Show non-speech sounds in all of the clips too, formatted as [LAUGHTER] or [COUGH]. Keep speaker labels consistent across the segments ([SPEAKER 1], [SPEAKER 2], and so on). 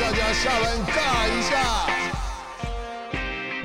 [SPEAKER 1] 大家下班尬一下。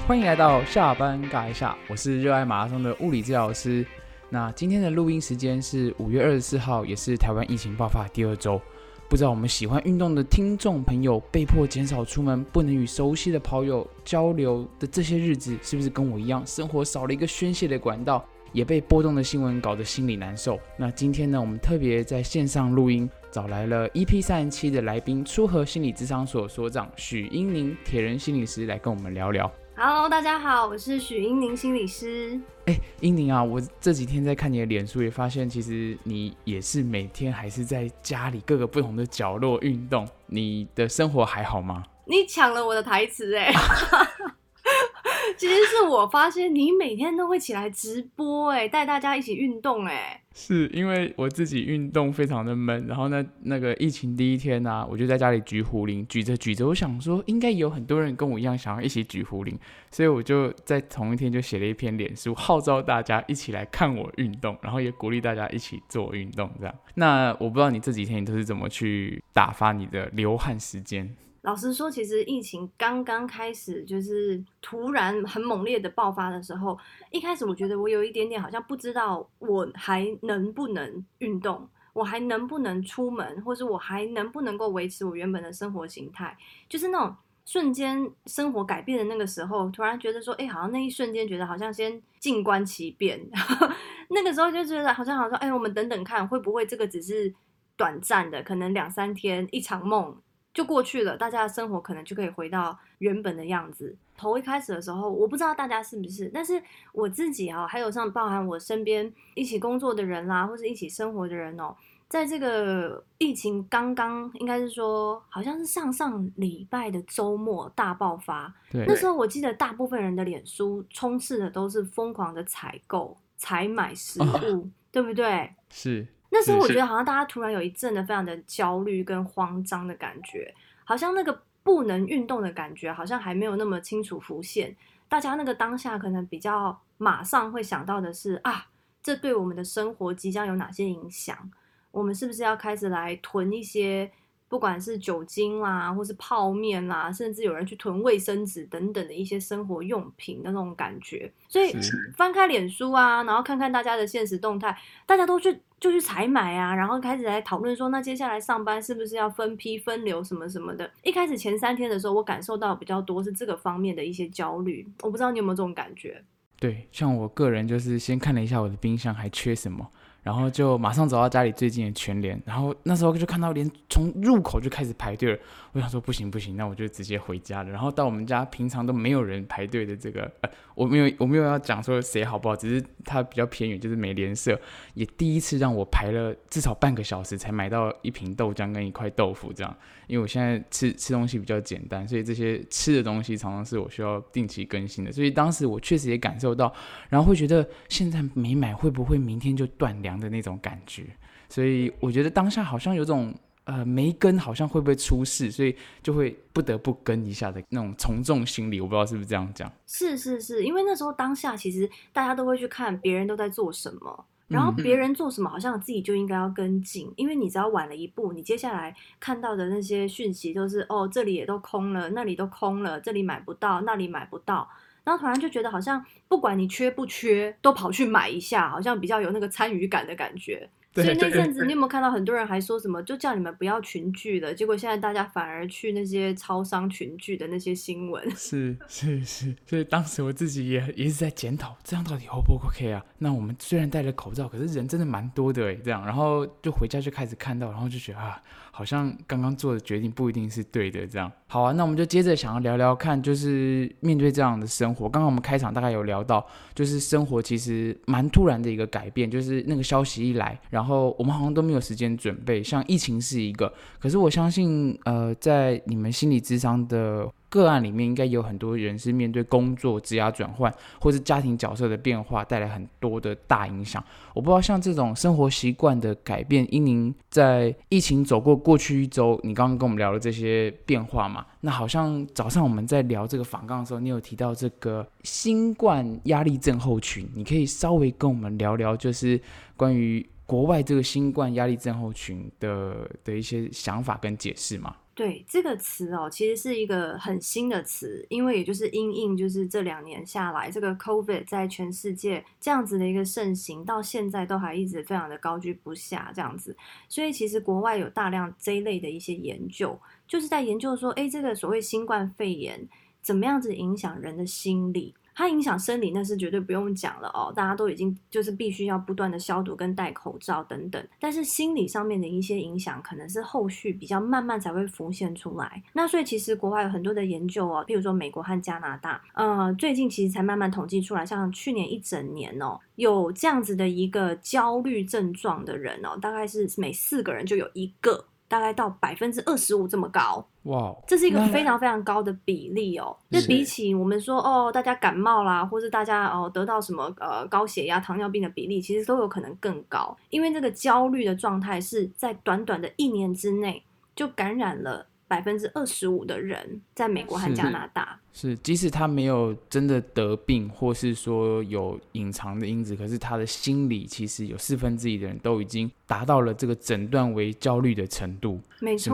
[SPEAKER 2] 欢迎来到下班尬一下，我是热爱马拉松的物理治疗师。那今天的录音时间是五月二十四号，也是台湾疫情爆发第二周。不知道我们喜欢运动的听众朋友被迫减少出门，不能与熟悉的跑友交流的这些日子，是不是跟我一样，生活少了一个宣泄的管道，也被波动的新闻搞得心里难受？那今天呢，我们特别在线上录音，找来了 EP 三十七的来宾，初和心理智商所所长许英宁铁人心理师来跟我们聊聊。
[SPEAKER 3] Hello，大家好，我是许英宁心理师。
[SPEAKER 2] 哎，英宁啊，我这几天在看你的脸书，也发现其实你也是每天还是在家里各个不同的角落运动。你的生活还好吗？
[SPEAKER 3] 你抢了我的台词哎！[LAUGHS] 其实是我发现你每天都会起来直播哎，带大家一起运动哎。
[SPEAKER 2] 是因为我自己运动非常的闷，然后呢，那个疫情第一天呢、我就在家里举壶铃，举着举着，我想说应该有很多人跟我一样想要一起举壶铃，所以我就在同一天就写了一篇脸书，号召大家一起来看我运动，然后也鼓励大家一起做运动这样。那我不知道你这几天你都是怎么去打发你的流汗时间？
[SPEAKER 3] 老实说，其实疫情刚刚开始，就是突然很猛烈的爆发的时候，一开始我觉得我有一点点好像不知道我还能不能运动，我还能不能出门，或是我还能不能够维持我原本的生活形态，就是那种瞬间生活改变的那个时候，突然觉得说，哎、好像那一瞬间觉得好像先静观其变，[LAUGHS] 那个时候就觉得好像好像，哎、我们等等看会不会这个只是短暂的，可能两三天一场梦。就过去了，大家的生活可能就可以回到原本的样子。头一开始的时候，我不知道大家是不是，但是我自己啊，还有像包含我身边一起工作的人啦，或是一起生活的人哦，在这个疫情刚刚，应该是说好像是上上礼拜的周末大爆发，
[SPEAKER 2] 对
[SPEAKER 3] 那时候我记得大部分人的脸书充斥的都是疯狂的采购、采买食物，对不对？
[SPEAKER 2] 是
[SPEAKER 3] 那时候我觉得好像大家突然有一阵的非常的焦虑跟慌张的感觉，好像那个不能运动的感觉好像还没有那么清楚浮现。大家那个当下可能比较马上会想到的是啊，这对我们的生活即将有哪些影响？我们是不是要开始来囤一些，不管是酒精啦，或是泡面啦，甚至有人去囤卫生纸等等的一些生活用品的那种感觉。所以翻开脸书啊，然后看看大家的现实动态，大家都去就去采买啊，然后开始来讨论说，那接下来上班是不是要分批分流什么什么的。一开始前三天的时候，我感受到比较多是这个方面的一些焦虑，我不知道你有没有这种感觉。
[SPEAKER 2] 对，像我个人就是先看了一下我的冰箱还缺什么，然后就马上走到家里最近的全联，然后那时候就看到连从入口就开始排队了，我想说不行不行，那我就直接回家了。然后到我们家平常都没有人排队的这个，呃，我没有我没有要讲说谁好不好，只是它比较偏远，就是美联社也第一次让我排了至少半个小时才买到一瓶豆浆跟一块豆腐这样。因为我现在吃吃东西比较简单，所以这些吃的东西常常是我需要定期更新的。所以当时我确实也感受到，然后会觉得现在没买会不会明天就断粮的那种感觉。所以我觉得当下好像有种呃没跟好像会不会出事，所以就会不得不跟一下的那种从众心理。我不知道是不是这样讲。
[SPEAKER 3] 是是是，因为那时候当下其实大家都会去看别人都在做什么，然后
[SPEAKER 2] 嗯
[SPEAKER 3] 别人做什么，好像自己就应该要跟进，因为你只要晚了一步，你接下来看到的那些讯息都是哦，这里也都空了，那里都空了，这里买不到，那里买不到。然后突然就觉得好像不管你缺不缺，都跑去买一下，好像比较有那个参与感的感觉。[LAUGHS] 所以那阵子你有没有看到很多人还说什么，就叫你们不要群聚了？结果现在大家反而去那些超商群聚的那些新闻。[LAUGHS]
[SPEAKER 2] 是是是，所以当时我自己也也是在检讨，这样到底 O 不 OK 啊？那我们虽然戴了口罩，可是人真的蛮多的诶，这样，然后就回家就开始看到，然后就觉得啊，好像刚刚做的决定不一定是对的，这样。好啊，那我们就接着想要聊聊看，就是面对这样的生活，刚刚我们开场大概有聊到，就是生活其实蛮突然的一个改变，就是那个消息一来，然后我们好像都没有时间准备，像疫情是一个，可是我相信，呃，在你们心理智商的个案里面，应该有很多人是面对工作、职涯转换，或是家庭角色的变化，带来很多的大影响。我不知道像这种生活习惯的改变，因您在疫情走过过去一周，你刚刚跟我们聊了这些变化嘛？那好像早上我们在聊这个访纲的时候，你有提到这个新冠压力症候群，你可以稍微跟我们聊聊，就是关于国外这个新冠压力症候群的的一些想法跟解释吗？
[SPEAKER 3] 对这个词哦，其实是一个很新的词，因为也就是因应就是这两年下来，这个 COVID 在全世界这样子的一个盛行，到现在都还一直非常的高居不下这样子，所以其实国外有大量这一类的一些研究，就是在研究说，哎，这个所谓新冠肺炎怎么样子影响人的心理。它影响生理，那是绝对不用讲了哦，大家都已经就是必须要不断的消毒跟戴口罩等等。但是心理上面的一些影响，可能是后续比较慢慢才会浮现出来。那所以其实国外有很多的研究哦，譬如说美国和加拿大，呃，最近其实才慢慢统计出来，像去年一整年哦，有这样子的一个焦虑症状的人哦，大概是每四个人就有一个。大概到百分之二十五这么高，
[SPEAKER 2] 哇！
[SPEAKER 3] 这是一个非常非常高的比例哦。那比起我们说哦，大家感冒啦，或是大家哦得到什么呃高血压、糖尿病的比例，其实都有可能更高。因为这个焦虑的状态是在短短的一年之内就感染了。百分之二十五的人在美国和加拿大
[SPEAKER 2] 是，即使他没有真的得病，或是说有隐藏的因子，可是他的心理其实有四分之一的人都已经达到了这个诊断为焦虑的程度。
[SPEAKER 3] 没错，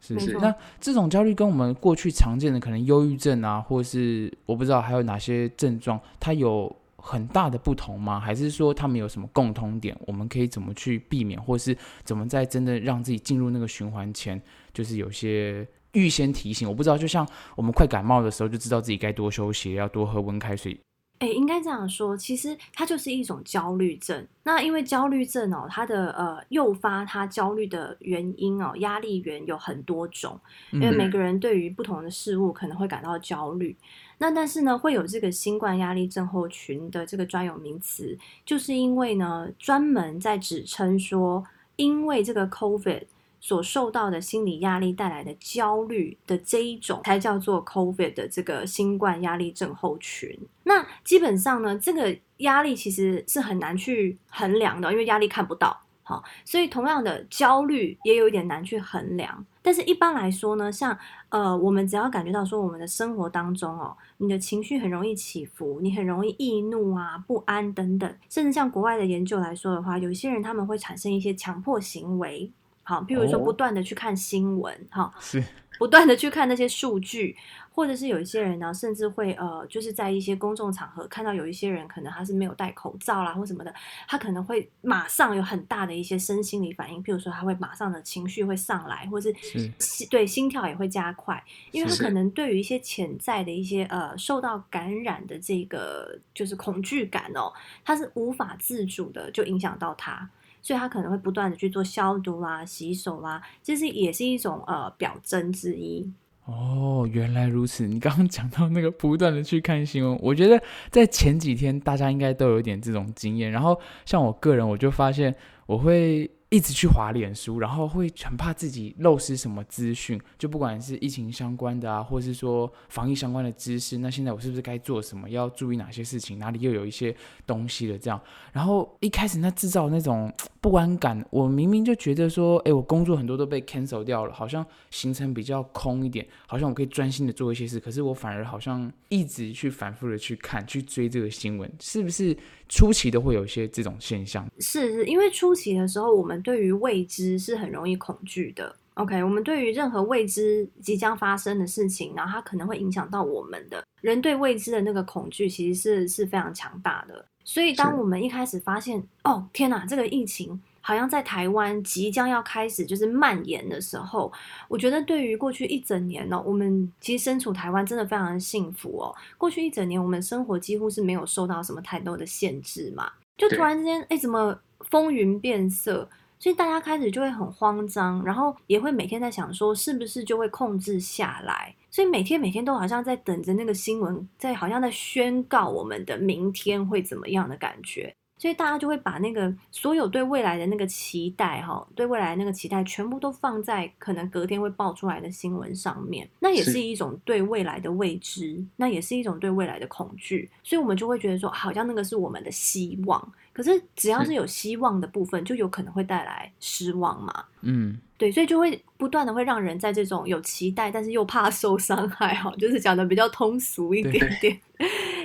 [SPEAKER 2] 是是。那这种焦虑跟我们过去常见的可能忧郁症啊，或是我不知道还有哪些症状，它有很大的不同吗？还是说他们有什么共通点？我们可以怎么去避免，或是怎么在真的让自己进入那个循环前？就是有些预先提醒，我不知道，就像我们快感冒的时候，就知道自己该多休息，要多喝温开水。
[SPEAKER 3] 哎，应该这样说，其实它就是一种焦虑症。那因为焦虑症哦，它的呃诱发它焦虑的原因哦，压力源有很多种。因为每个人对于不同的事物可能会感到焦虑。那但是呢，会有这个新冠压力症候群的这个专有名词，就是因为呢，专门在指称说，因为这个 COVID。所受到的心理压力带来的焦虑的这一种，才叫做 COVID 的这个新冠压力症候群。那基本上呢，这个压力其实是很难去衡量的，因为压力看不到。好，所以同样的焦虑也有一点难去衡量。但是一般来说呢，像呃，我们只要感觉到说，我们的生活当中哦，你的情绪很容易起伏，你很容易易怒啊、不安等等，甚至像国外的研究来说的话，有些人他们会产生一些强迫行为。好，譬如说不断的去看新闻，哈，
[SPEAKER 2] 是
[SPEAKER 3] 不断的去看那些数据，或者是有一些人呢，甚至会呃，就是在一些公众场合看到有一些人可能他是没有戴口罩啦或什么的，他可能会马上有很大的一些身心理反应，譬如说他会马上的情绪会上来，或是心对心跳也会加快，因为他可能对于一些潜在的一些呃受到感染的这个就是恐惧感哦，他是无法自主的就影响到他。所以他可能会不断的去做消毒啊、洗手啊，其实也是一种呃表征之一。
[SPEAKER 2] 哦，原来如此。你刚刚讲到那个不断的去看新闻，我觉得在前几天大家应该都有点这种经验。然后像我个人，我就发现我会。一直去滑脸书，然后会很怕自己漏失什么资讯，就不管是疫情相关的啊，或是说防疫相关的知识，那现在我是不是该做什么？要注意哪些事情？哪里又有一些东西了？这样，然后一开始那制造那种不安感，我明明就觉得说，哎，我工作很多都被 cancel 掉了，好像行程比较空一点，好像我可以专心的做一些事，可是我反而好像一直去反复的去看、去追这个新闻，是不是初期都会有一些这种现象？
[SPEAKER 3] 是，是因为初期的时候我们。对于未知是很容易恐惧的。OK，我们对于任何未知即将发生的事情，然后它可能会影响到我们的人对未知的那个恐惧，其实是是非常强大的。所以，当我们一开始发现，哦天哪，这个疫情好像在台湾即将要开始就是蔓延的时候，我觉得对于过去一整年呢，我们其实身处台湾真的非常的幸福哦。过去一整年，我们生活几乎是没有受到什么太多的限制嘛，就突然之间，哎，怎么风云变色？所以大家开始就会很慌张，然后也会每天在想说，是不是就会控制下来？所以每天每天都好像在等着那个新闻，在好像在宣告我们的明天会怎么样的感觉。所以大家就会把那个所有对未来的那个期待，哈，对未来那个期待，全部都放在可能隔天会爆出来的新闻上面。那也是一种对未来的未知，那也是一种对未来的恐惧。所以我们就会觉得说，好像那个是我们的希望。可是只要
[SPEAKER 2] 是
[SPEAKER 3] 是有希望的部分，就有可能会带来失望嘛。
[SPEAKER 2] 嗯，
[SPEAKER 3] 对，所以就会不断的会让人在这种有期待，但是又怕受伤害哈，就是讲的比较通俗一
[SPEAKER 2] 对
[SPEAKER 3] 点点，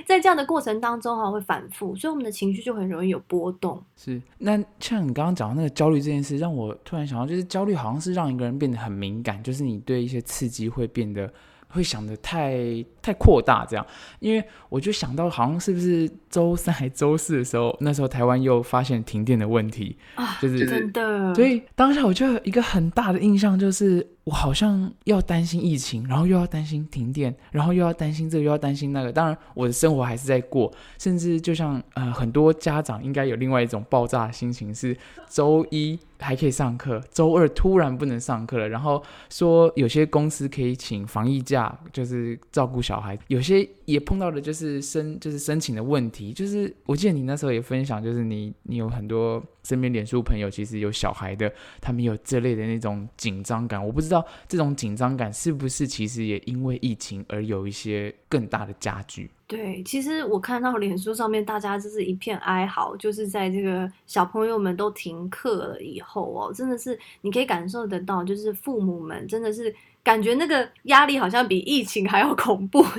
[SPEAKER 3] 在这样的过程当中哈会反复，所以我们的情绪就很容易有波动。
[SPEAKER 2] 是。那像你刚刚讲的那个焦虑这件事，让我突然想到，就是焦虑好像是让一个人变得很敏感，就是你对一些刺激会变得会想的太太扩大这样。因为我就想到，好像是不是周三还周四的时候，那时候台湾又发现停电的问题，
[SPEAKER 3] 啊，
[SPEAKER 2] 就是
[SPEAKER 3] 真的，
[SPEAKER 2] 所以当下我就有一个很大的印象，就是我好像要担心疫情，然后又要担心停电，然后又要担心这个，又要担心那个。当然，我的生活还是在过，甚至就像呃很多家长应该有另外一种爆炸的心情，是周一还可以上课，周二突然不能上课了，然后说有些公司可以请防疫假，就是照顾小孩，有些也碰到的就是申就是申请的问题，就是我记得你那时候也分享，就是你你有很多身边脸书朋友其实有小孩的，他们有这类的那种紧张感，我不知道这种紧张感是不是其实也因为疫情而有一些更大的加剧。
[SPEAKER 3] 对，其实我看到脸书上面大家就是一片哀嚎，就是在这个小朋友们都停课了以后哦，真的是你可以感受得到，就是父母们真的是感觉那个压力好像比疫情还要恐怖，[LAUGHS]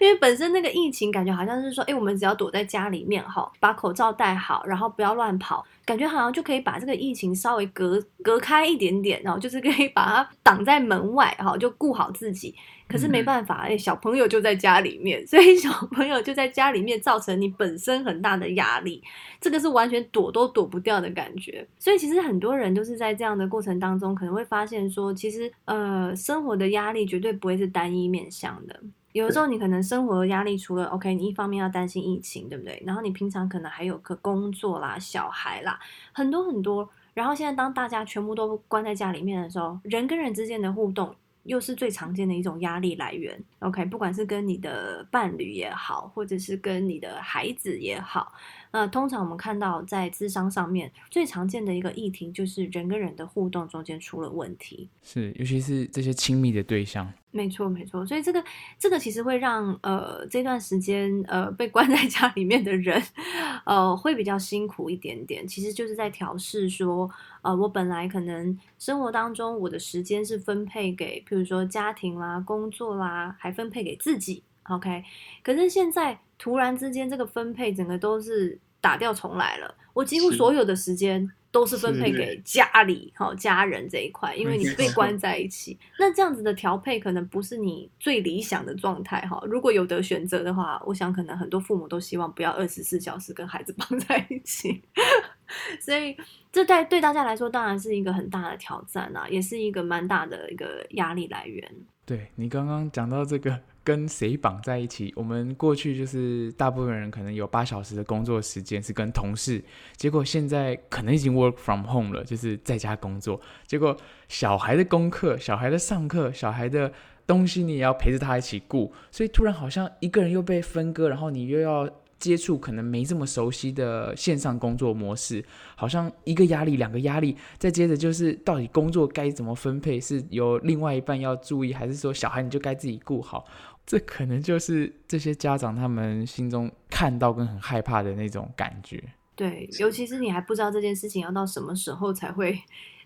[SPEAKER 3] 因为本身那个疫情感觉好像是说，哎，我们只要躲在家里面哈，把口罩戴好，然后不要乱跑，感觉好像就可以把这个疫情稍微隔隔开一点点，然后就是可以把它挡在门外哈，就顾好自己。可是没办法，哎、小朋友就在家里面，所以小朋友就在家里面，造成你本身很大的压力，这个是完全躲都躲不掉的感觉。所以其实很多人都是在这样的过程当中，可能会发现说，其实呃，生活的压力绝对不会是单一面向的。有的时候你可能生活的压力，除了 OK，你一方面要担心疫情，对不对？然后你平常可能还有个工作啦、小孩啦，很多很多。然后现在当大家全部都关在家里面的时候，人跟人之间的互动又是最常见的一种压力来源。OK，不管是跟你的伴侣也好，或者是跟你的孩子也好，呃，通常我们看到在智商上面最常见的一个议题就是人跟人的互动中间出了问题。
[SPEAKER 2] 是，尤其是这些亲密的对象，
[SPEAKER 3] 没错，没错，所以这个这个其实会让呃这段时间呃被关在家里面的人，呃会比较辛苦一点点。其实就是在调试说，呃，我本来可能生活当中我的时间是分配给，譬如说家庭啦、工作啦，还分配给自己，OK。可是现在突然之间这个分配整个都是打掉重来了，我几乎所有的时间。都是分配给家里、哈家人这一块，因为你被关在一起，那这样子的调配可能不是你最理想的状态哈。如果有得选择的话，我想可能很多父母都希望不要二十四小时跟孩子 [LAUGHS] 绑在一起，[LAUGHS] 所以这对对大家来说当然是一个很大的挑战啊，也是一个蛮大的一个压力来源。
[SPEAKER 2] 对你刚刚讲到这个跟谁绑在一起，我们过去就是大部分人可能有八小时的工作时间是跟同事，结果现在可能已经 work from home 了，就是在家工作。结果小孩的功课、小孩的上课、小孩的东西你也要陪着他一起顾，所以突然好像一个人又被分割，然后你又要。接触可能没这么熟悉的线上工作模式，好像一个压力、两个压力，再接着就是到底工作该怎么分配，是由另外一半要注意，还是说小孩你就该自己顾好？这可能就是这些家长他们心中看到跟很害怕的那种感觉。
[SPEAKER 3] 对，尤其是你还不知道这件事情要到什么时候才会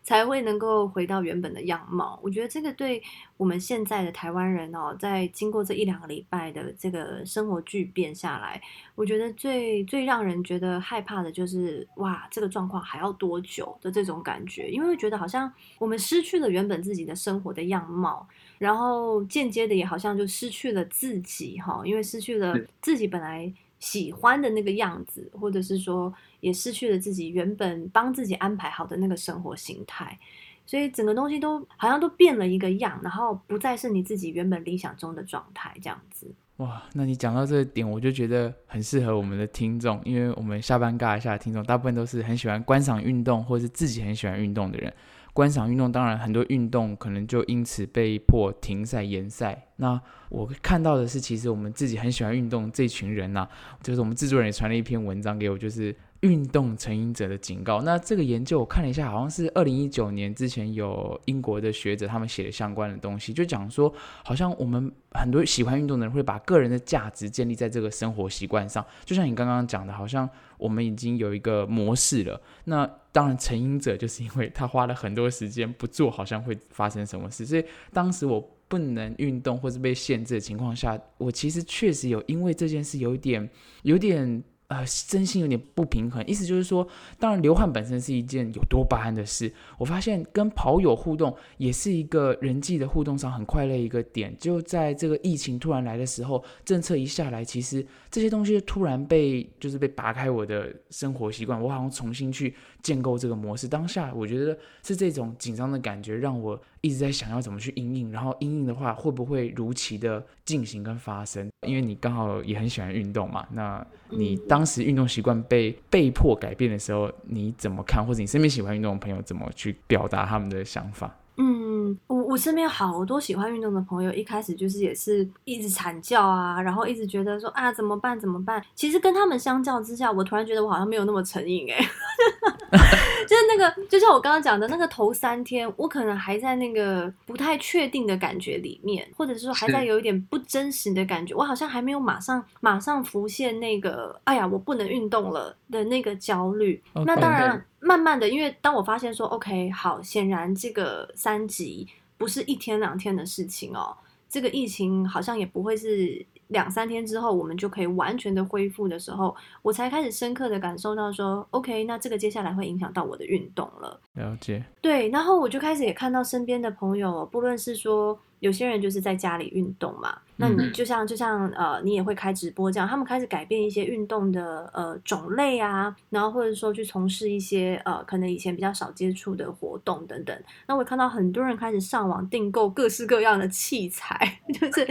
[SPEAKER 3] 才会能够回到原本的样貌。我觉得这个对我们现在的台湾人哦，在经过这一两个礼拜的这个生活巨变下来，我觉得最最让人觉得害怕的就是哇，这个状况还要多久的这种感觉，因为会觉得好像我们失去了原本自己的生活的样貌。然后间接的也好像就失去了自己哈，因为失去了自己本来喜欢的那个样子，或者是说也失去了自己原本帮自己安排好的那个生活形态，所以整个东西都好像都变了一个样，然后不再是你自己原本理想中的状态这样子。
[SPEAKER 2] 哇，那你讲到这个点，我就觉得很适合我们的听众，因为我们下班尬一下的听众，大部分都是很喜欢观赏运动，或是自己很喜欢运动的人。观赏运动，当然很多运动可能就因此被迫停赛延赛。那我看到的是，其实我们自己很喜欢运动这群人呐、就是我们制作人也传了一篇文章给我，就是运动成瘾者的警告。那这个研究我看了一下，好像是二零一九年之前有英国的学者他们写的相关的东西，就讲说，好像我们很多喜欢运动的人会把个人的价值建立在这个生活习惯上，就像你刚刚讲的，好像我们已经有一个模式了。那当然，成因者就是因为他花了很多时间不做，好像会发生什么事。所以当时我不能运动或是被限制的情况下，我其实确实有因为这件事有点，有点。呃，真心有点不平衡，意思就是说，当然流汗本身是一件有多巴胺的事。我发现跟跑友互动也是一个人际的互动上很快乐一个点。就在这个疫情突然来的时候，政策一下来，其实这些东西突然被就是被拔开我的生活习惯，我好像重新去建构这个模式。当下我觉得是这种紧张的感觉让我。一直在想要怎么去应应，然后应应的话会不会如期的进行跟发生？因为你刚好也很喜欢运动嘛，那你当当时运动习惯被被迫改变的时候，你怎么看？或者你身边喜欢运动的朋友怎么去表达他们的想法？
[SPEAKER 3] 嗯，我我身边好多喜欢运动的朋友，一开始就是也是一直惨叫啊，然后一直觉得说啊怎么办怎么办？其实跟他们相较之下，我突然觉得我好像没有那么成瘾哎。[LAUGHS] 就是那个，就像我刚刚讲的那个头三天，我可能还在那个不太确定的感觉里面，或者是说还在有一点不真实的感觉，我好像还没有马上马上浮现那个，哎呀，我不能运动了的那个焦虑。那当然，慢慢的，因为当我发现说，OK，好，显然这个三级不是一天两天的事情哦，这个疫情好像也不会是。两三天之后，我们就可以完全的恢复的时候，我才开始深刻的感受到说，OK，那这个接下来会影响到我的运动了。
[SPEAKER 2] 了解。
[SPEAKER 3] 对，然后我就开始也看到身边的朋友，不论是说。有些人就是在家里运动嘛，那你就像就像呃，你也会开直播这样，他们开始改变一些运动的呃种类啊，然后或者说去从事一些呃可能以前比较少接触的活动等等。那我看到很多人开始上网订购各式各样的器材，[LAUGHS] 就是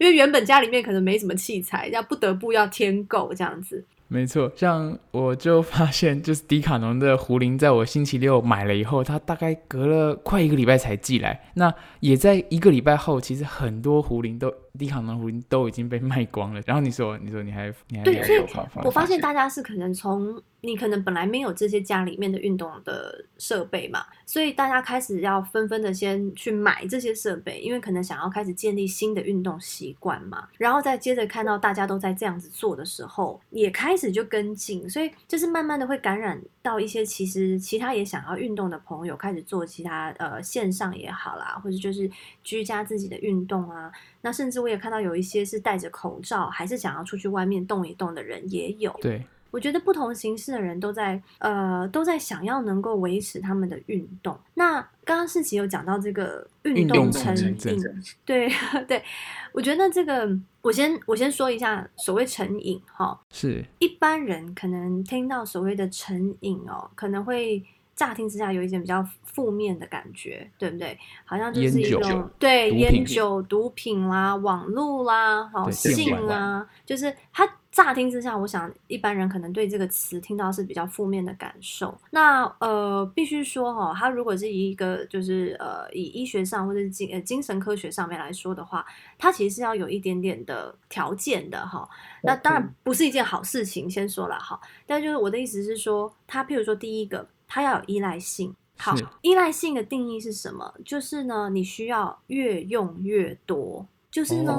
[SPEAKER 3] 因为原本家里面可能没什么器材，要不得不要添购这样子。
[SPEAKER 2] 没错，像我就发现，就是迪卡侬的壶铃，在我星期六买了以后，它大概隔了快一个礼拜才寄来。那也在一个礼拜后，其实很多壶铃都。迪卡侬壶都已经被卖光了，然后你说，你说你还你还
[SPEAKER 3] 对，所以我发现大家是可能从你可能本来没有这些家里面的运动的设备嘛，所以大家开始要纷纷的先去买这些设备，因为可能想要开始建立新的运动习惯嘛，然后再接着看到大家都在这样子做的时候，也开始就跟进，所以就是慢慢的会感染到一些其实其他也想要运动的朋友，开始做其他呃线上也好啦，或者就是居家自己的运动啊。那甚至我也看到有一些是戴着口罩，还是想要出去外面动一动的人也有。
[SPEAKER 2] 对，
[SPEAKER 3] 我觉得不同形式的人都在呃都在想要能够维持他们的运动。那刚刚世奇有讲到这个运动成瘾，对 [LAUGHS] 对，我觉得这个我先我先说一下所谓成瘾哈，
[SPEAKER 2] 是
[SPEAKER 3] 一般人可能听到所谓的成瘾哦，可能会。乍听之下有一点比较负面的感觉，对不对？好像就是一种对烟酒、毒品啦、网络啦、好性啊，就是它乍听之下，我想一般人可能对这个词听到是比较负面的感受。那呃，必须说哈，它如果是一个就是呃，以医学上或者精呃精神科学上面来说的话，它其实是要有一点点的条件的哈。那当然不是一件好事情，先说了哈。但就是我的意思是说，它譬如说第一个。它要有依赖性。好，依赖性的定义是什么？就是呢，你需要越用越多。就是呢，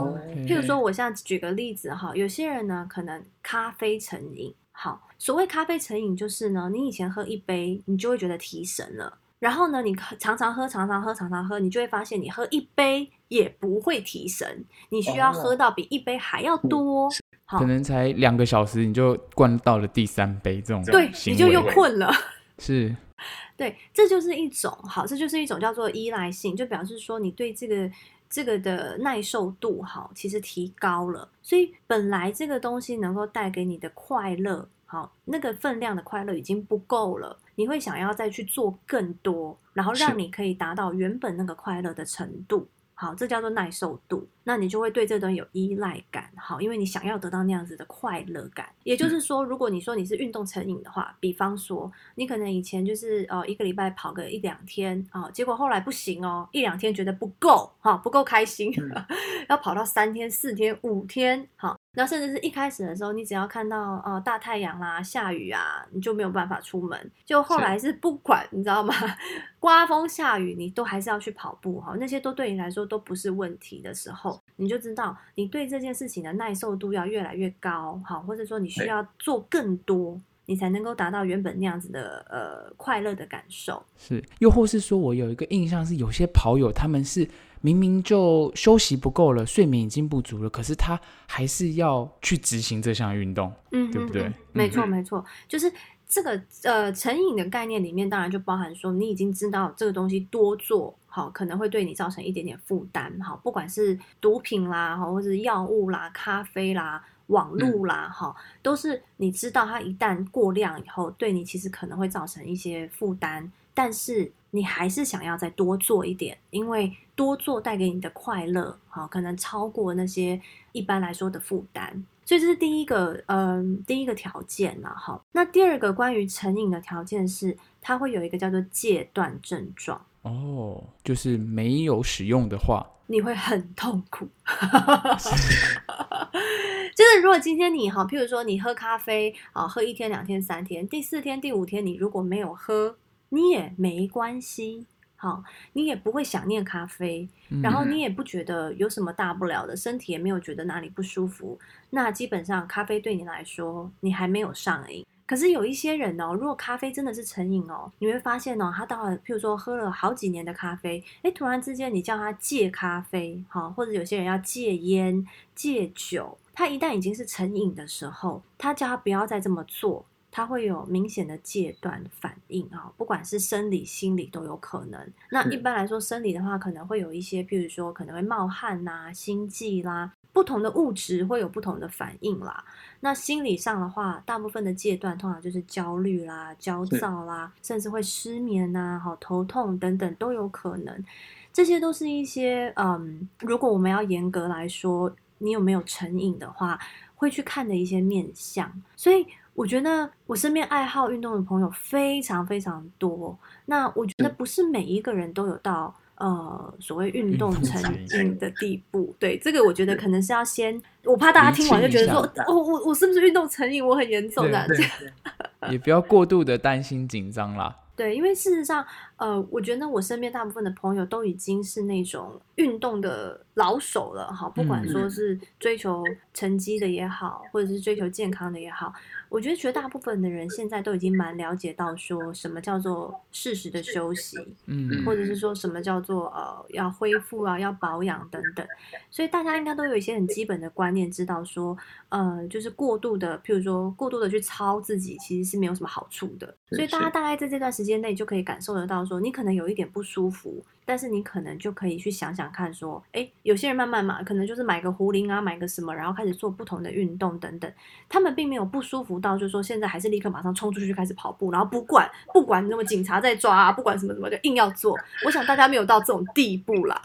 [SPEAKER 3] 譬如说，我现在举个例子哈，有些人呢，可能咖啡成瘾。好，所谓咖啡成瘾，就是呢，你以前喝一杯，你就会觉得提神了。然后呢，你常常喝，常常喝，常常喝，你就会发现，你喝一杯也不会提神，你需要喝到比一杯还要多。
[SPEAKER 2] 好可能才两个小时，你就灌到了第三杯，这种
[SPEAKER 3] 对，你就又困了。
[SPEAKER 2] 是，[LAUGHS]
[SPEAKER 3] 对，这就是一种好，这就是一种叫做依赖性，就表示说你对这个这个的耐受度好，其实提高了，所以本来这个东西能够带给你的快乐，好，那个分量的快乐已经不够了，你会想要再去做更多，然后让你可以达到原本那个快乐的程度。好，这叫做耐受度。那你就会对这东西有依赖感，好，因为你想要得到那样子的快乐感。也就是说，如果你说你是运动成瘾的话，比方说你可能以前就是呃一个礼拜跑个一两天啊，结果后来不行哦，一两天觉得不够哈，不够开心，[LAUGHS] 要跑到三天、四天、五天，好。那甚至是一开始的时候，你只要看到呃大太阳啦、下雨啊，你就没有办法出门。就后来是不管你知道吗？[LAUGHS] 刮风下雨，你都还是要去跑步哈。那些都对你来说都不是问题的时候，你就知道你对这件事情的耐受度要越来越高，好，或者说你需要做更多，你才能够达到原本那样子的呃快乐的感受。
[SPEAKER 2] 是，又或是说我有一个印象是，有些跑友他们是。明明就休息不够了，睡眠已经不足了，可是他还是要去执行这项运动，嗯，对不对？
[SPEAKER 3] 没错，没错，就是这个呃成瘾的概念里面，当然就包含说你已经知道这个东西多做好可能会对你造成一点点负担，好，不管是毒品啦，哈，或者是药物啦、咖啡啦、网络啦，哈，都是你知道它一旦过量以后，对你其实可能会造成一些负担，但是你还是想要再多做一点，因为。多做带给你的快乐，好，可能超过那些一般来说的负担，所以这是第一个，嗯，第一个条件了，哈。那第二个关于成瘾的条件是，它会有一个叫做戒断症状。
[SPEAKER 2] 哦，就是没有使用的话，
[SPEAKER 3] 你会很痛苦。[LAUGHS] 就是如果今天你哈，譬如说你喝咖啡啊，喝一天、两天、三天，第四天、第五天你如果没有喝，你也没关系。好，你也不会想念咖啡，然后你也不觉得有什么大不了的，身体也没有觉得哪里不舒服。那基本上咖啡对你来说，你还没有上瘾。可是有一些人哦，如果咖啡真的是成瘾哦，你会发现哦，他到了，譬如说喝了好几年的咖啡，哎，突然之间你叫他戒咖啡，好，或者有些人要戒烟、戒酒，他一旦已经是成瘾的时候，他叫他不要再这么做。它会有明显的戒断反应啊，不管是生理、心理都有可能。那一般来说，生理的话可能会有一些，譬如说可能会冒汗呐、心悸啦，不同的物质会有不同的反应啦。那心理上的话，大部分的戒断通常就是焦虑啦、焦躁啦，甚至会失眠呐、好头痛等等都有可能。这些都是一些嗯，如果我们要严格来说，你有没有成瘾的话，会去看的一些面相，所以。我觉得我身边爱好运动的朋友非常非常多。那我觉得不是每一个人都有到呃所谓运动成瘾的地步。对这个，我觉得可能是要先，我怕大家听完就觉得说，我我我是不是运动成瘾？我很严重的，[LAUGHS]
[SPEAKER 2] 也不要过度的担心紧张啦。
[SPEAKER 3] 对，因为事实上，呃，我觉得我身边大部分的朋友都已经是那种运动的老手了，哈，不管说是追求成绩的也好，或者是追求健康的也好。我觉得绝大部分的人现在都已经蛮了解到说什么叫做适时的休息，嗯，或者是说什么叫做呃要恢复啊，要保养等等，所以大家应该都有一些很基本的观念，知道说呃就是过度的，譬如说过度的去操自己，其实是没有什么好处的。所以大家大概在这段时间内就可以感受得到说，你可能有一点不舒服。但是你可能就可以去想想看，说，诶，有些人慢慢嘛，可能就是买个壶铃啊，买个什么，然后开始做不同的运动等等，他们并没有不舒服到，就是说现在还是立刻马上冲出去开始跑步，然后不管不管那么警察在抓啊，不管什么什么就硬要做。我想大家没有到这种地步啦。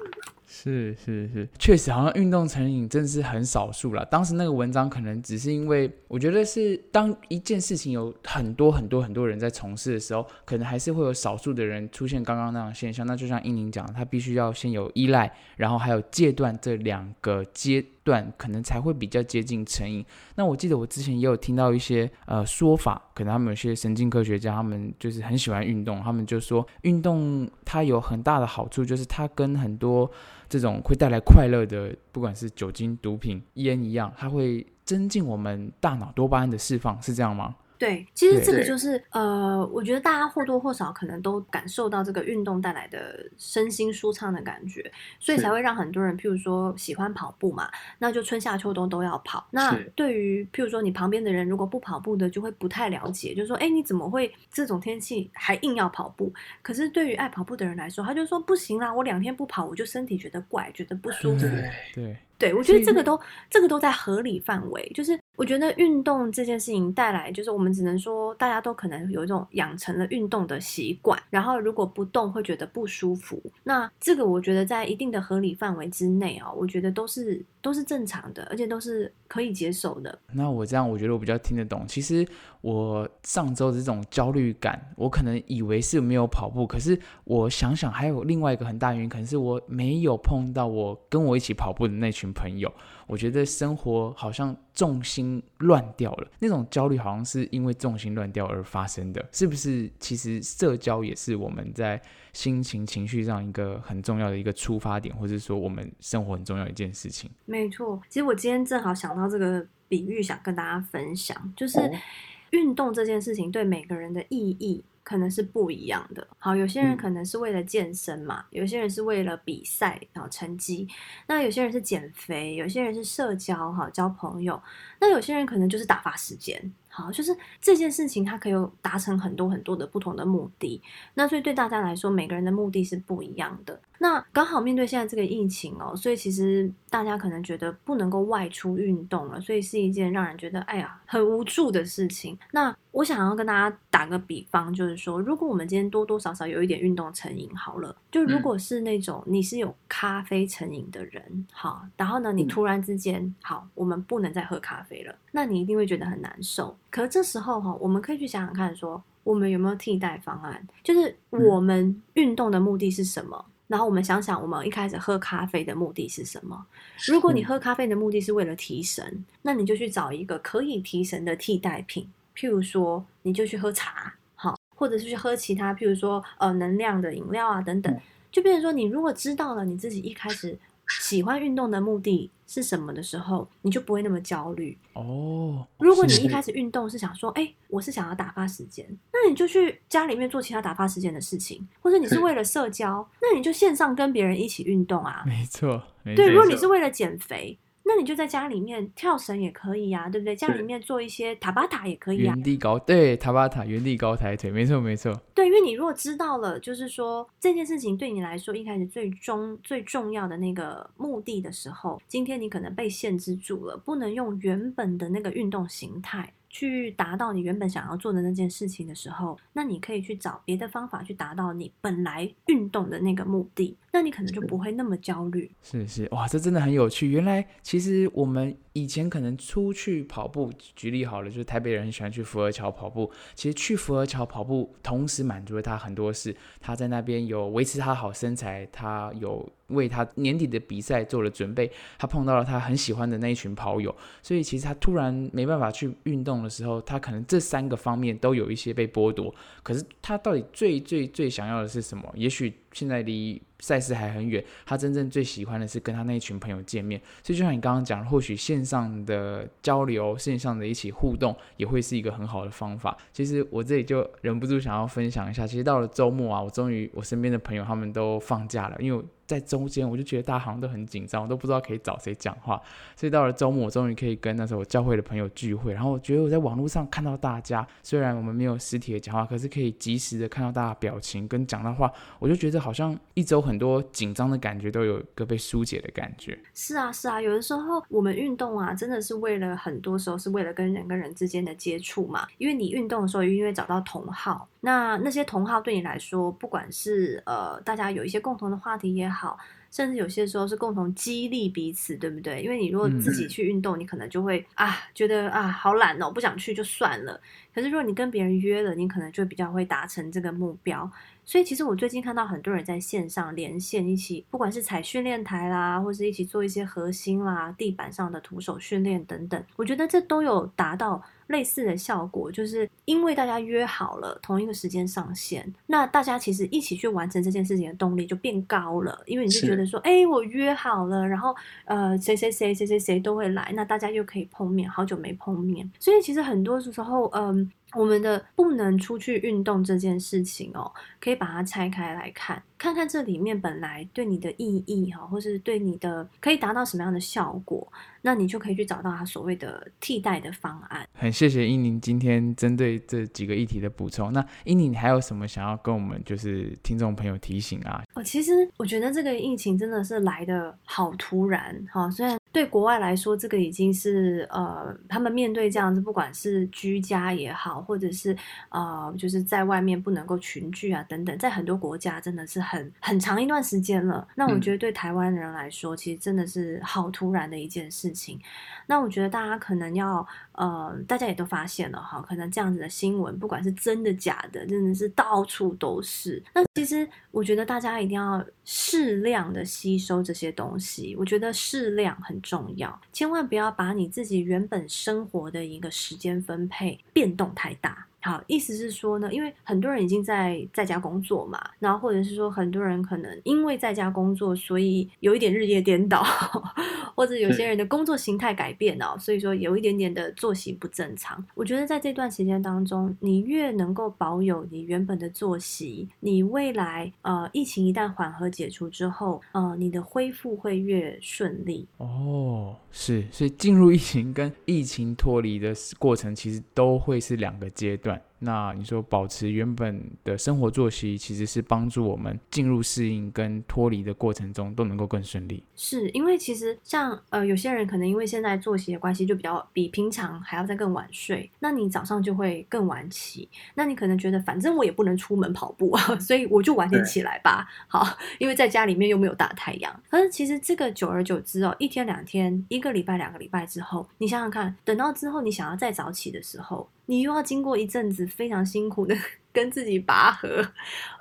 [SPEAKER 2] 是是是，确实好像运动成瘾真的是很少数了。当时那个文章可能只是因为，我觉得是当一件事情有很多很多很多人在从事的时候，可能还是会有少数的人出现刚刚那样现象。那就像英宁讲，他必须要先有依赖，然后还有戒断这两个阶段，可能才会比较接近成瘾。那我记得我之前也有听到一些呃说法，可能他们有些神经科学家，他们就是很喜欢运动，他们就说运动它有很大的好处，就是它跟很多这种会带来快乐的，不管是酒精、毒品、烟一样，它会增进我们大脑多巴胺的释放，是这样吗？
[SPEAKER 3] 对，其实这个就是呃，我觉得大家或多或少可能都感受到这个运动带来的身心舒畅的感觉，所以才会让很多人，譬如说喜欢跑步嘛，那就春夏秋冬都要跑。那对于譬如说你旁边的人如果不跑步的，就会不太了解，就说哎，你怎么会这种天气还硬要跑步？可是对于爱跑步的人来说，他就说不行啦，我两天不跑，我就身体觉得怪，觉得不舒服。
[SPEAKER 2] 对。
[SPEAKER 3] 对，我觉得这个都这个都在合理范围，就是我觉得运动这件事情带来，就是我们只能说，大家都可能有一种养成了运动的习惯，然后如果不动会觉得不舒服。那这个我觉得在一定的合理范围之内啊，我觉得都是都是正常的，而且都是可以接受的。
[SPEAKER 2] 那我这样，我觉得我比较听得懂。其实我上周的这种焦虑感，我可能以为是没有跑步，可是我想想，还有另外一个很大原因，可能是我没有碰到我跟我一起跑步的那群朋友。我觉得生活好像重心乱掉了，那种焦虑好像是因为重心乱掉而发生的，是不是？其实社交也是我们在心情、情绪上一个很重要的一个出发点，或者说我们生活很重要一件事情。
[SPEAKER 3] 没错，其实我今天正好想到这个比喻，想跟大家分享，就是运动这件事情对每个人的意义。可能是不一样的。好，有些人可能是为了健身嘛，有些人是为了比赛然后成绩，那有些人是减肥，有些人是社交哈交朋友，那有些人可能就是打发时间。好，就是这件事情它可以有达成很多很多的不同的目的。那所以对大家来说，每个人的目的是不一样的。那刚好面对现在这个疫情哦，所以其实大家可能觉得不能够外出运动了，所以是一件让人觉得哎呀很无助的事情。那我想要跟大家打个比方，就是说，如果我们今天多多少少有一点运动成瘾，好了，就如果是那种你是有咖啡成瘾的人，好，然后呢，你突然之间好，我们不能再喝咖啡了，那你一定会觉得很难受。可这时候哈，我们可以去想想看，说我们有没有替代方案？就是我们运动的目的是什么？然后我们想想，我们一开始喝咖啡的目的是什么？如果你喝咖啡的目的是为了提神，那你就去找一个可以提神的替代品。譬如说，你就去喝茶，好，或者是去喝其他，譬如说，呃，能量的饮料啊，等等，就变成说，你如果知道了你自己一开始喜欢运动的目的是什么的时候，你就不会那么焦虑
[SPEAKER 2] 哦。
[SPEAKER 3] 如果你一开始运动是想说，哎，我是想要打发时间，那你就去家里面做其他打发时间的事情，或者你是 [LAUGHS] 为了社交，那你就线上跟别人一起运动啊。
[SPEAKER 2] 没错，
[SPEAKER 3] 对，如果你是为了减肥。那你就在家里面跳绳也可以呀，对不对？家里面做一些塔巴塔也可以啊。
[SPEAKER 2] 原地高对塔巴塔，原地高抬腿，没错没错。
[SPEAKER 3] 对，因为你如果知道了，就是说这件事情对你来说一开始最终最重要的那个目的的时候，今天你可能被限制住了，不能用原本的那个运动形态。去达到你原本想要做的那件事情的时候，那你可以去找别的方法去达到你本来运动的那个目的，那你可能就不会那么焦虑。
[SPEAKER 2] 是是，哇，这真的很有趣。原来其实我们以前可能出去跑步，举例好了，就是台北人很喜欢去福和桥跑步。其实去福和桥跑步，同时满足了他很多事。他在那边有维持他好身材，他有。为他年底的比赛做了准备，他碰到了他很喜欢的那一群跑友，所以其实他突然没办法去运动的时候，他可能这三个方面都有一些被剥夺。可是他到底最最最想要的是什么？也许现在离。赛事还很远，他真正最喜欢的是跟他那一群朋友见面。所以就像你刚刚讲，或许线上的交流、线上的一起互动，也会是一个很好的方法。其实我这里就忍不住想要分享一下，其实到了周末啊，我终于我身边的朋友他们都放假了，因为在中间我就觉得大家好像都很紧张，我都不知道可以找谁讲话。所以到了周末，我终于可以跟那时候我教会的朋友聚会。然后我觉得我在网络上看到大家，虽然我们没有实体的讲话，可是可以及时的看到大家表情跟讲的话，我就觉得好像一周很。很多紧张的感觉都有个被疏解的感觉。
[SPEAKER 3] 是啊，是啊，有的时候我们运动啊，真的是为了很多时候是为了跟人跟人之间的接触嘛。因为你运动的时候，因为找到同好，那那些同好对你来说，不管是呃大家有一些共同的话题也好，甚至有些时候是共同激励彼此，对不对？因为你如果自己去运动，你可能就会啊觉得啊好懒哦，不想去就算了。可是如果你跟别人约了，你可能就比较会达成这个目标。所以其实我最近看到很多人在线上连线一起，不管是踩训练台啦，或是一起做一些核心啦、地板上的徒手训练等等，我觉得这都有达到类似的效果，就是因为大家约好了同一个时间上线，那大家其实一起去完成这件事情的动力就变高了，因为你就觉得说，哎，我约好了，然后呃，谁谁谁谁谁谁都会来，那大家又可以碰面，好久没碰面，所以其实很多时候，嗯。我们的不能出去运动这件事情哦，可以把它拆开来看，看看这里面本来对你的意义哈，或是对你的可以达到什么样的效果，那你就可以去找到它所谓的替代的方案。
[SPEAKER 2] 很谢谢英宁今天针对这几个议题的补充。那英宁，你还有什么想要跟我们就是听众朋友提醒啊？
[SPEAKER 3] 哦，其实我觉得这个疫情真的是来的好突然哈，虽然。对国外来说，这个已经是呃，他们面对这样子，不管是居家也好，或者是呃，就是在外面不能够群聚啊等等，在很多国家真的是很很长一段时间了。那我觉得对台湾人来说，其实真的是好突然的一件事情。那我觉得大家可能要呃，大家也都发现了哈，可能这样子的新闻，不管是真的假的，真的是到处都是。那其实我觉得大家一定要适量的吸收这些东西，我觉得适量很重要，千万不要把你自己原本生活的一个时间分配变动太大。好，意思是说呢，因为很多人已经在在家工作嘛，然后或者是说很多人可能因为在家工作，所以有一点日夜颠倒，[LAUGHS] 或者有些人的工作形态改变哦，所以说有一点点的作息不正常。我觉得在这段时间当中，你越能够保有你原本的作息，你未来呃疫情一旦缓和解除之后，呃你的恢复会越顺利。
[SPEAKER 2] 哦，是，所以进入疫情跟疫情脱离的过程，其实都会是两个阶段。right. 那你说保持原本的生活作息，其实是帮助我们进入适应跟脱离的过程中都能够更顺利。
[SPEAKER 3] 是因为其实像呃有些人可能因为现在作息的关系，就比较比平常还要再更晚睡，那你早上就会更晚起。那你可能觉得反正我也不能出门跑步啊，[LAUGHS] 所以我就晚点起来吧。好，因为在家里面又没有大太阳。可是其实这个久而久之哦，一天两天，一个礼拜两个礼拜之后，你想想看，等到之后你想要再早起的时候。你又要经过一阵子非常辛苦的 [LAUGHS] 跟自己拔河，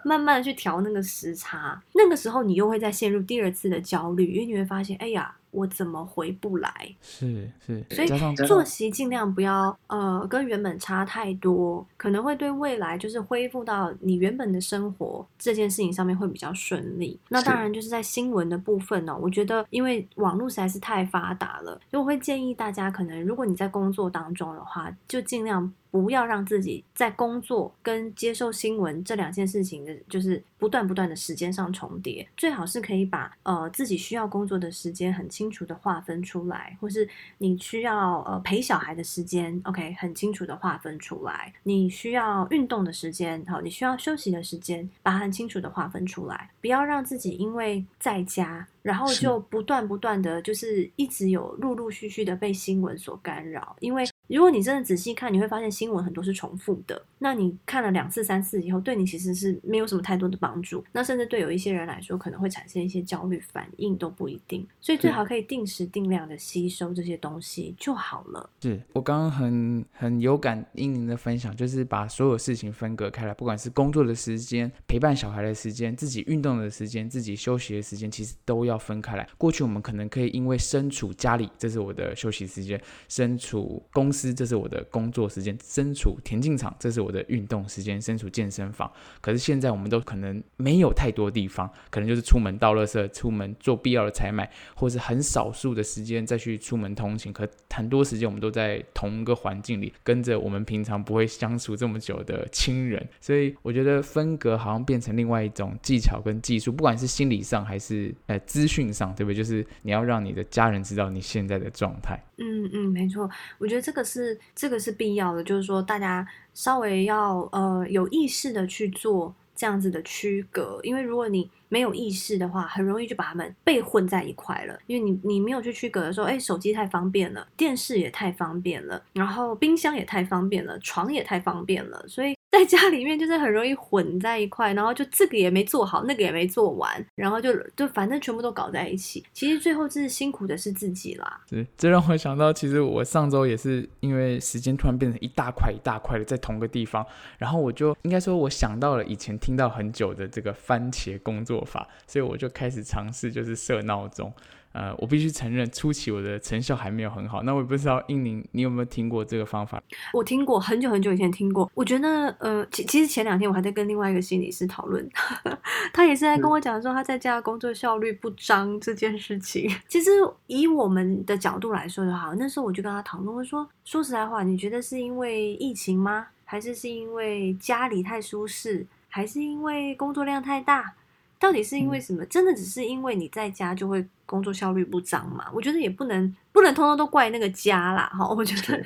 [SPEAKER 3] 慢慢的去调那个时差，那个时候你又会再陷入第二次的焦虑，因为你会发现，哎呀。我怎么回不来？
[SPEAKER 2] 是是，
[SPEAKER 3] 所以作息尽量不要呃跟原本差太多，可能会对未来就是恢复到你原本的生活这件事情上面会比较顺利。那当然就是在新闻的部分呢，我觉得因为网络实在是太发达了，所以我会建议大家，可能如果你在工作当中的话，就尽量不要让自己在工作跟接受新闻这两件事情的，就是不断不断的时间上重叠，最好是可以把呃自己需要工作的时间很清。楚的划分出来，或是你需要呃陪小孩的时间，OK，很清楚的划分出来。你需要运动的时间，好，你需要休息的时间，把它很清楚的划分出来，不要让自己因为在家。然后就不断不断的就是一直有陆陆续续的被新闻所干扰，因为如果你真的仔细看，你会发现新闻很多是重复的。那你看了两次、三次以后，对你其实是没有什么太多的帮助。那甚至对有一些人来说，可能会产生一些焦虑反应都不一定。所以最好可以定时定量的吸收这些东西就好了。
[SPEAKER 2] 是我刚刚很很有感应您的分享，就是把所有事情分隔开来，不管是工作的时间、陪伴小孩的时间、自己运动的时间、自己休息的时间，其实都要。要分开来。过去我们可能可以因为身处家里，这是我的休息时间；身处公司，这是我的工作时间；身处田径场，这是我的运动时间；身处健身房。可是现在我们都可能没有太多地方，可能就是出门倒垃圾、出门做必要的采买，或是很少数的时间再去出门通勤。可很多时间我们都在同一个环境里，跟着我们平常不会相处这么久的亲人。所以我觉得分隔好像变成另外一种技巧跟技术，不管是心理上还是呃。资讯上对不对？就是你要让你的家人知道你现在的状态。
[SPEAKER 3] 嗯嗯，没错，我觉得这个是这个是必要的，就是说大家稍微要呃有意识的去做这样子的区隔，因为如果你没有意识的话，很容易就把它们被混在一块了。因为你你没有去区隔的时候，哎，手机太方便了，电视也太方便了，然后冰箱也太方便了，床也太方便了，所以。在家里面就是很容易混在一块，然后就这个也没做好，那个也没做完，然后就就反正全部都搞在一起。其实最后是辛苦的是自己啦。
[SPEAKER 2] 是，这让我想到，其实我上周也是因为时间突然变成一大块一大块的在同个地方，然后我就应该说，我想到了以前听到很久的这个番茄工作法，所以我就开始尝试就是设闹钟。呃，我必须承认，初期我的成效还没有很好。那我也不知道英宁，你有没有听过这个方法？
[SPEAKER 3] 我听过，很久很久以前听过。我觉得，呃，其其实前两天我还在跟另外一个心理师讨论，[LAUGHS] 他也是在跟我讲说他在家工作效率不彰这件事情。[LAUGHS] 其实以我们的角度来说的话，那时候我就跟他讨论，我说说实在话，你觉得是因为疫情吗？还是是因为家里太舒适？还是因为工作量太大？到底是因为什么？真的只是因为你在家就会工作效率不涨嘛？我觉得也不能不能通通都怪那个家啦，哈。我觉得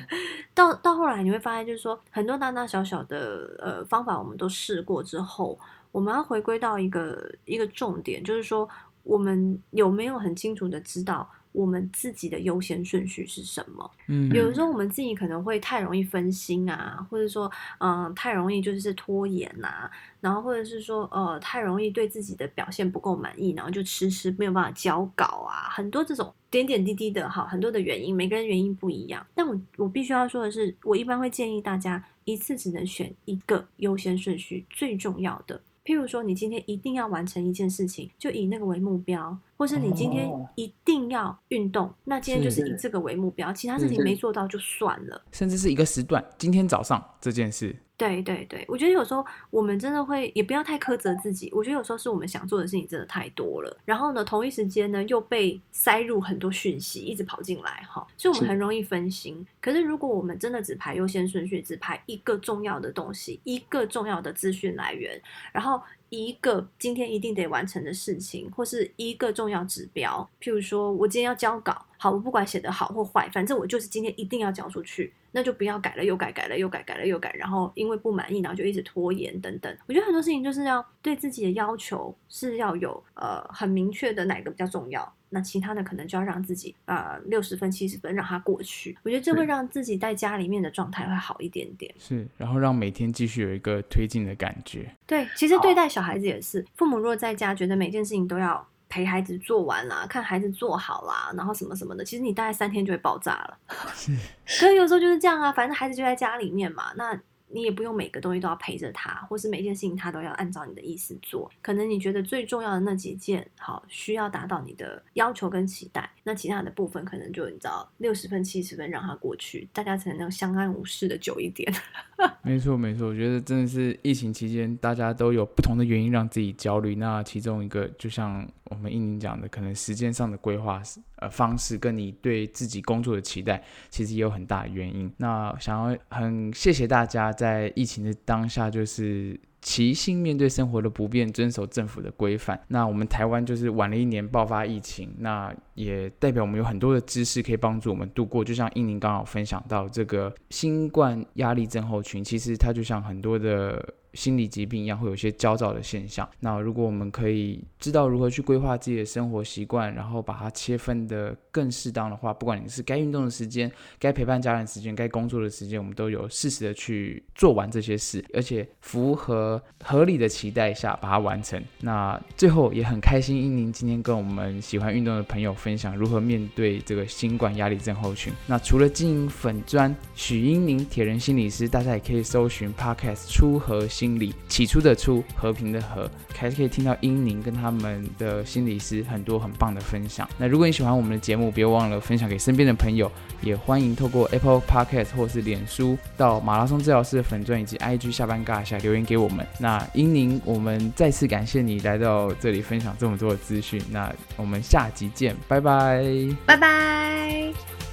[SPEAKER 3] 到到后来你会发现，就是说很多大大小小的呃方法我们都试过之后，我们要回归到一个一个重点，就是说我们有没有很清楚的知道我们自己的优先顺序是什么。
[SPEAKER 2] 嗯，
[SPEAKER 3] 有的时候我们自己可能会太容易分心啊，或者说，嗯、太容易就是拖延呐、然后或者是说，呃，太容易对自己的表现不够满意，然后就迟迟没有办法交稿啊，很多这种点点滴滴的哈，很多的原因，每个人原因不一样。但我我必须要说的是，我一般会建议大家一次只能选一个优先顺序最重要的。譬如说，你今天一定要完成一件事情，就以那个为目标；或是你今天
[SPEAKER 2] 哦
[SPEAKER 3] 一定要运动，那今天就是
[SPEAKER 2] 是
[SPEAKER 3] 以这个为目标，其他事情没做到就算了。
[SPEAKER 2] 甚至是一个时段，今天早上这件事，
[SPEAKER 3] 对对对，我觉得有时候我们真的会，也不要太苛责自己。我觉得有时候是我们想做的事情真的太多了，然后呢，同一时间呢又被塞入很多讯息，一直跑进来哈，所以我们很容易分心。可是如果我们真的只排优先顺序，只排一个重要的东西，一个重要的资讯来源，然后一个今天一定得完成的事情，或是一个重要指标，譬如说我今天要交稿，好，我不管写得好或坏，反正我就是今天一定要交出去，那就不要改了又改，改了又改，改了又改，然后因为不满意，然后就一直拖延等等。我觉得很多事情就是要对自己的要求是要有呃很明确的哪个比较重要。那其他的可能就要让自己呃六十分七十分让它过去，我觉得这会让自己在家里面的状态会好一点点。
[SPEAKER 2] 是，然后让每天继续有一个推进的感觉。
[SPEAKER 3] 对，其实对待小孩子也是，父母如果在家觉得每件事情都要陪孩子做完啦，看孩子做好啦，然后什么什么的，其实你大概三天就会爆炸了。[LAUGHS]
[SPEAKER 2] 是，
[SPEAKER 3] 可是有时候就是这样啊，反正孩子就在家里面嘛，那你也不用每个东西都要陪着他，或是每件事情他都要按照你的意思做。可能你觉得最重要的那几件，好需要达到你的要求跟期待，那其他的部分可能就你知道六十分七十分让他过去，大家才能相安无事的久一点。[LAUGHS]
[SPEAKER 2] 没错没错，我觉得真的是疫情期间，大家都有不同的原因让自己焦虑。那其中一个，就像我们英宁讲的，可能时间上的规划呃方式，跟你对自己工作的期待，其实也有很大的原因。那想要很谢谢大家在疫情的当下，就是。齐心面对生活的不便，遵守政府的规范。那我们台湾就是晚了一年爆发疫情，那也代表我们有很多的知识可以帮助我们度过。就像英宁刚好分享到这个新冠压力症候群，其实它就像很多的心理疾病一样，会有一些焦躁的现象。那如果我们可以知道如何去规划自己的生活习惯，然后把它切分的更适当的话，不管你是该运动的时间、该陪伴家人时间、该工作的时间，我们都有适时的去做完这些事，而且符合合理的期待下把它完成。那最后也很开心，英宁今天跟我们喜欢运动的朋友分享如何面对这个新冠压力症候群。那除了经营粉砖许英宁铁人心理师，大家也可以搜寻 Podcast 出和心理，起初的出，和平的和，还是可以听到英宁跟他们的心理师很多很棒的分享。那如果你喜欢我们的节目，别忘了分享给身边的朋友，也欢迎透过 Apple Podcast 或是脸书到马拉松治疗师的粉钻以及 IG 下班尬一下留言给我们。那英宁，我们再次感谢你来到这里分享这么多的资讯。那我们下集见，拜拜。
[SPEAKER 3] 拜拜。